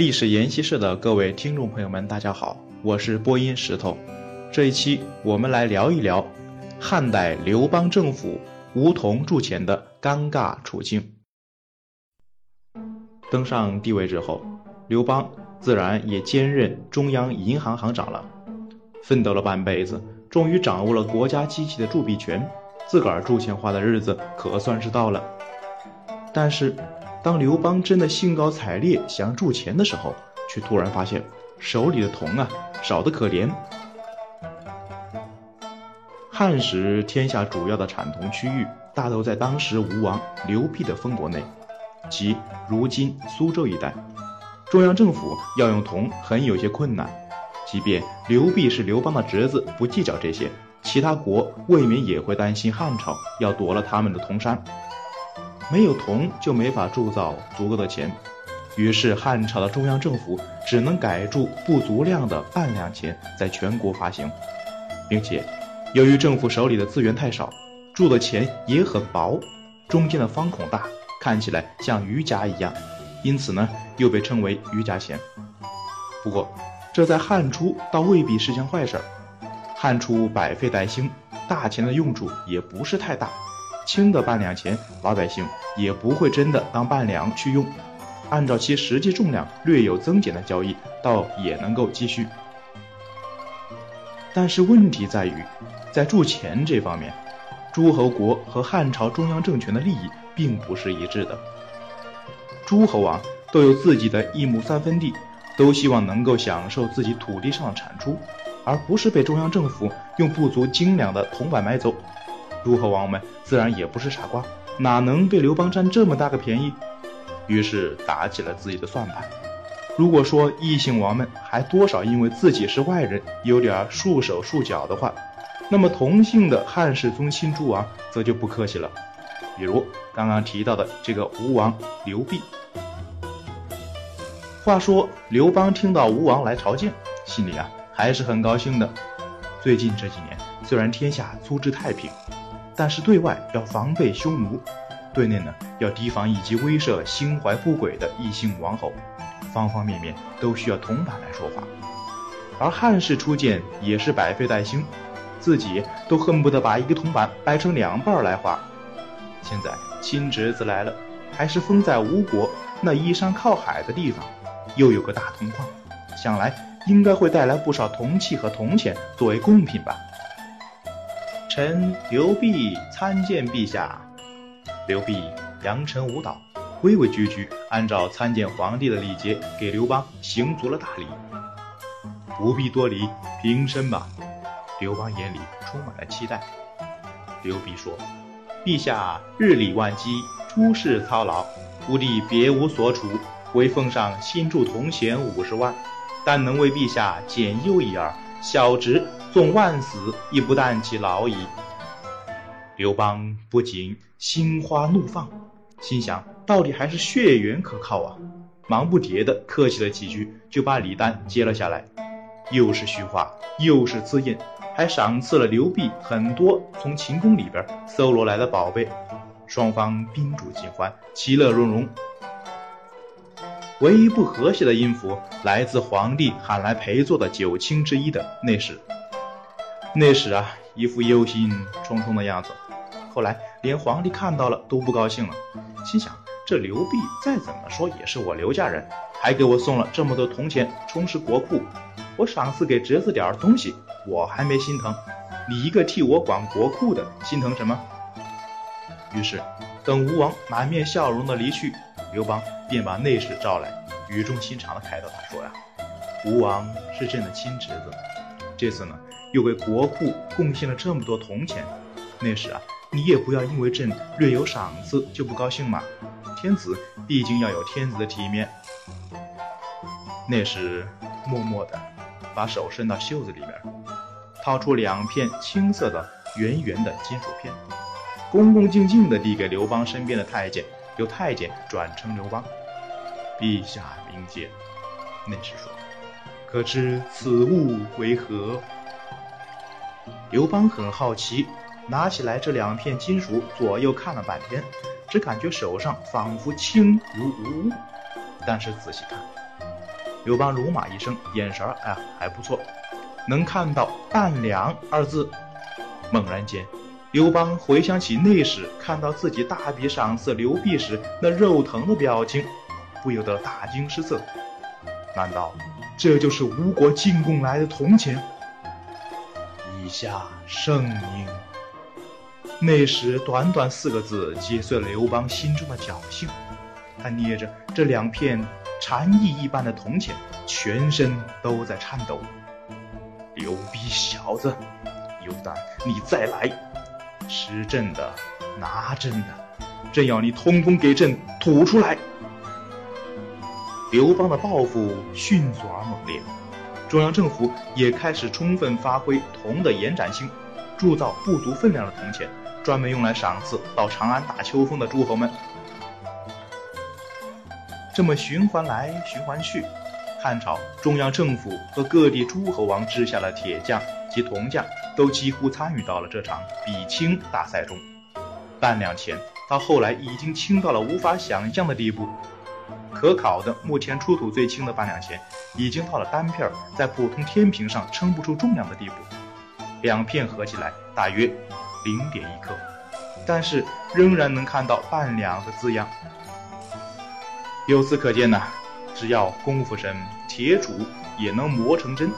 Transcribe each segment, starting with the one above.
历史研习社的各位听众朋友们，大家好，我是播音石头。这一期我们来聊一聊汉代刘邦政府梧桐铸钱的尴尬处境。登上帝位之后，刘邦自然也兼任中央银行行长了。奋斗了半辈子，终于掌握了国家机器的铸币权，自个儿铸钱花的日子可算是到了。但是。当刘邦真的兴高采烈想铸钱的时候，却突然发现手里的铜啊少得可怜。汉时天下主要的产铜区域大都在当时吴王刘濞的封国内，即如今苏州一带。中央政府要用铜很有些困难，即便刘濞是刘邦的侄子，不计较这些，其他国未免也会担心汉朝要夺了他们的铜山。没有铜就没法铸造足够的钱，于是汉朝的中央政府只能改铸不足量的半两钱，在全国发行，并且由于政府手里的资源太少，铸的钱也很薄，中间的方孔大，看起来像鱼夹一样，因此呢又被称为鱼夹钱。不过这在汉初倒未必是件坏事，汉初百废待兴，大钱的用处也不是太大。轻的半两钱，老百姓也不会真的当半两去用，按照其实际重量略有增减的交易，倒也能够继续。但是问题在于，在铸钱这方面，诸侯国和汉朝中央政权的利益并不是一致的。诸侯王都有自己的一亩三分地，都希望能够享受自己土地上的产出，而不是被中央政府用不足斤两的铜板买走。诸侯王们自然也不是傻瓜，哪能被刘邦占这么大个便宜？于是打起了自己的算盘。如果说异姓王们还多少因为自己是外人有点束手束脚的话，那么同姓的汉室宗亲诸王则就不客气了。比如刚刚提到的这个吴王刘濞。话说刘邦听到吴王来朝见，心里啊还是很高兴的。最近这几年虽然天下粗之太平。但是对外要防备匈奴，对内呢要提防以及威慑心怀不轨的异姓王侯，方方面面都需要铜板来说话。而汉室初建也是百废待兴，自己都恨不得把一个铜板掰成两半来花。现在亲侄子来了，还是封在吴国那依山靠海的地方，又有个大铜矿，想来应该会带来不少铜器和铜钱作为贡品吧。臣刘濞参见陛下。刘濞扬尘舞蹈，规规矩矩，按照参见皇帝的礼节，给刘邦行足了大礼。不必多礼，平身吧。刘邦眼里充满了期待。刘濞说：“陛下日理万机，诸事操劳，吾弟别无所处，唯奉上新铸铜钱五十万，但能为陛下减忧一二。小侄。”纵万死，亦不惮其劳矣。刘邦不仅心花怒放，心想到底还是血缘可靠啊，忙不迭的客气了几句，就把礼单接了下来。又是虚话，又是字印，还赏赐了刘濞很多从秦宫里边搜罗来的宝贝。双方宾主尽欢，其乐融融。唯一不和谐的音符来自皇帝喊来陪坐的九卿之一的内史。那史啊，一副忧心忡忡的样子。后来连皇帝看到了都不高兴了，心想：这刘濞再怎么说也是我刘家人，还给我送了这么多铜钱充实国库，我赏赐给侄子点儿东西，我还没心疼，你一个替我管国库的，心疼什么？于是，等吴王满面笑容的离去，刘邦便把内史召来，语重心长的开导他说：“呀，吴王是朕的亲侄子，这次呢。”又为国库贡献了这么多铜钱，那时啊，你也不要因为朕略有赏赐就不高兴嘛。天子毕竟要有天子的体面。那时默默的把手伸到袖子里面，掏出两片青色的圆圆的金属片，恭恭敬敬的递给刘邦身边的太监，由太监转称刘邦。陛下明鉴。那时说，可知此物为何？刘邦很好奇，拿起来这两片金属，左右看了半天，只感觉手上仿佛轻如无物。但是仔细看，刘邦鲁马一声，眼神儿哎还不错，能看到半两二字。猛然间，刘邦回想起那时看到自己大笔赏赐刘辟时那肉疼的表情，不由得大惊失色。难道这就是吴国进贡来的铜钱？以下圣明。那时短短四个字，击碎了刘邦心中的侥幸。他捏着这两片蝉翼一般的铜钱，全身都在颤抖。刘逼小子，有胆你再来！吃朕的，拿朕的，朕要你通通给朕吐出来！刘邦的报复迅速而猛烈，中央政府也开始充分发挥铜的延展性，铸造不足分量的铜钱，专门用来赏赐到长安打秋风的诸侯们。这么循环来循环去，汉朝中央政府和各地诸侯王之下的铁匠及铜匠都几乎参与到了这场比轻大赛中。半两钱到后来已经轻到了无法想象的地步。可考的目前出土最轻的半两钱，已经到了单片在普通天平上称不出重量的地步，两片合起来大约零点一克，但是仍然能看到半两的字样。由此可见呢，只要功夫深，铁杵也能磨成针。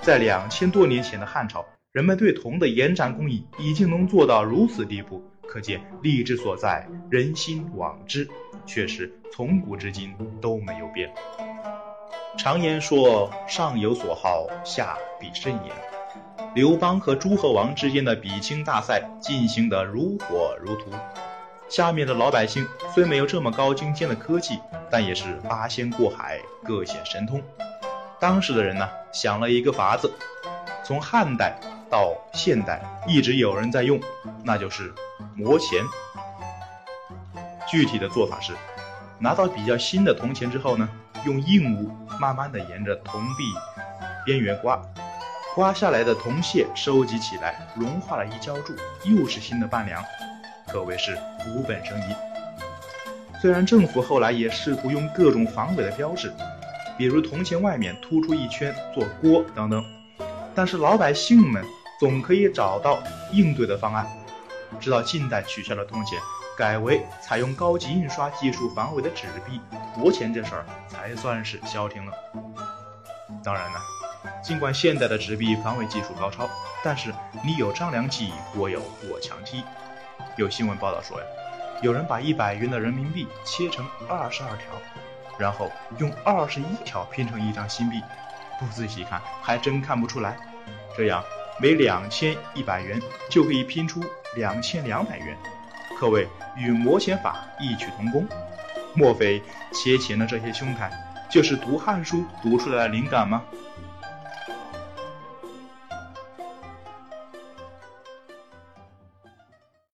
在两千多年前的汉朝，人们对铜的延展工艺已经能做到如此地步，可见利之所在，人心往之，确实从古至今都没有变。常言说，上有所好，下必甚焉。刘邦和诸侯王之间的比轻大赛进行得如火如荼。下面的老百姓虽没有这么高精尖的科技，但也是八仙过海，各显神通。当时的人呢，想了一个法子，从汉代到现代一直有人在用，那就是磨钱。具体的做法是，拿到比较新的铜钱之后呢，用硬物慢慢的沿着铜币边缘刮，刮下来的铜屑收集起来，融化了一浇铸，又是新的半两。可谓是无本生意。虽然政府后来也试图用各种防伪的标志，比如铜钱外面突出一圈做锅等等，但是老百姓们总可以找到应对的方案。直到近代取消了铜钱，改为采用高级印刷技术防伪的纸币，国钱这事儿才算是消停了。当然呢，尽管现代的纸币防伪技术高超，但是你有张良计，我有过墙梯。有新闻报道说呀，有人把一百元的人民币切成二十二条，然后用二十一条拼成一张新币，不仔细看还真看不出来。这样每两千一百元就可以拼出两千两百元，可谓与魔仙法异曲同工。莫非切钱的这些兄台就是读《汉书》读出来的灵感吗？